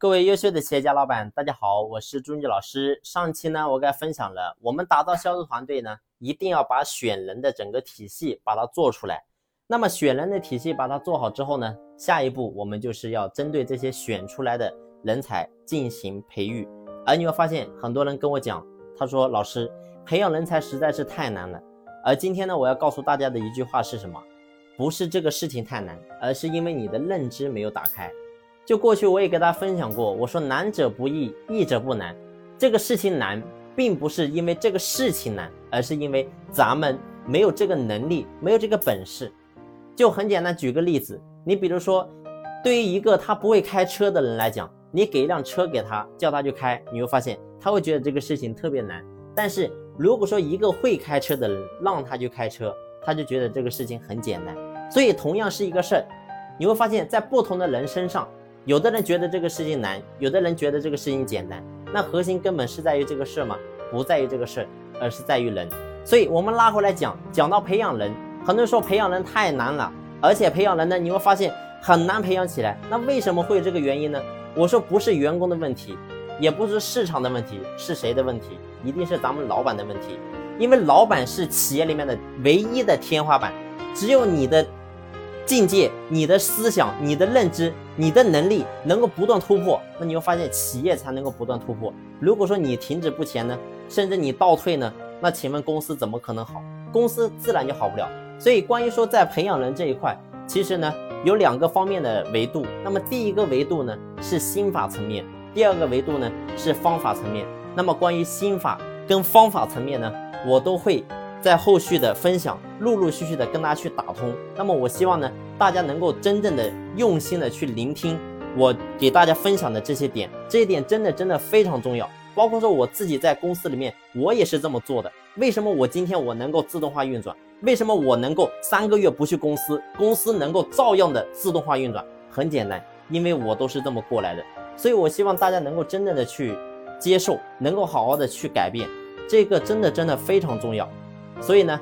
各位优秀的企业家老板，大家好，我是朱毅老师。上期呢，我给大家分享了，我们打造销售团队呢，一定要把选人的整个体系把它做出来。那么选人的体系把它做好之后呢，下一步我们就是要针对这些选出来的人才进行培育。而你会发现，很多人跟我讲，他说老师，培养人才实在是太难了。而今天呢，我要告诉大家的一句话是什么？不是这个事情太难，而是因为你的认知没有打开。就过去我也跟大家分享过，我说难者不易，易者不难。这个事情难，并不是因为这个事情难，而是因为咱们没有这个能力，没有这个本事。就很简单，举个例子，你比如说，对于一个他不会开车的人来讲，你给一辆车给他，叫他去开，你会发现他会觉得这个事情特别难。但是如果说一个会开车的人让他去开车，他就觉得这个事情很简单。所以同样是一个事儿，你会发现在不同的人身上。有的人觉得这个事情难，有的人觉得这个事情简单。那核心根本是在于这个事儿吗？不在于这个事儿，而是在于人。所以，我们拉回来讲，讲到培养人，很多人说培养人太难了，而且培养人呢，你会发现很难培养起来。那为什么会有这个原因呢？我说不是员工的问题，也不是市场的问题，是谁的问题？一定是咱们老板的问题。因为老板是企业里面的唯一的天花板，只有你的。境界，你的思想、你的认知、你的能力能够不断突破，那你会发现企业才能够不断突破。如果说你停止不前呢，甚至你倒退呢，那请问公司怎么可能好？公司自然就好不了。所以，关于说在培养人这一块，其实呢有两个方面的维度。那么第一个维度呢是心法层面，第二个维度呢是方法层面。那么关于心法跟方法层面呢，我都会。在后续的分享，陆陆续续的跟大家去打通。那么我希望呢，大家能够真正的用心的去聆听我给大家分享的这些点，这一点真的真的非常重要。包括说我自己在公司里面，我也是这么做的。为什么我今天我能够自动化运转？为什么我能够三个月不去公司，公司能够照样的自动化运转？很简单，因为我都是这么过来的。所以我希望大家能够真正的去接受，能够好好的去改变，这个真的真的非常重要。所以呢，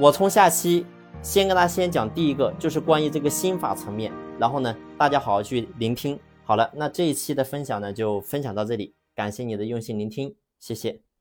我从下期先跟大家先讲第一个，就是关于这个心法层面，然后呢，大家好好去聆听。好了，那这一期的分享呢，就分享到这里，感谢你的用心聆听，谢谢。